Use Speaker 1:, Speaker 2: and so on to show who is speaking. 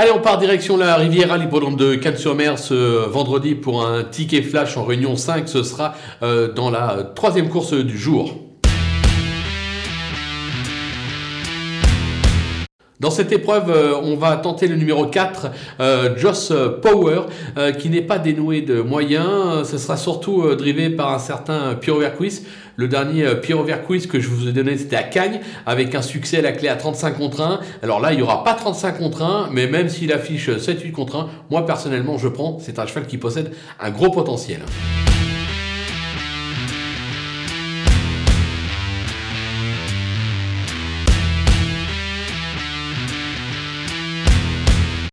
Speaker 1: Allez, on part direction la Riviera, l'hippodrome de Cannes-sur-Mer ce vendredi pour un ticket flash en réunion 5. Ce sera euh, dans la troisième course du jour. Dans cette épreuve, euh, on va tenter le numéro 4, euh, Joss Power, euh, qui n'est pas dénoué de moyens. Ce sera surtout drivé par un certain Pierre Verquis. Le dernier Pierre Verquis que je vous ai donné, c'était à Cagnes, avec un succès à la clé à 35 contre 1. Alors là, il n'y aura pas 35 contre 1, mais même s'il affiche 7-8 contre 1, moi personnellement, je prends. C'est un cheval qui possède un gros potentiel.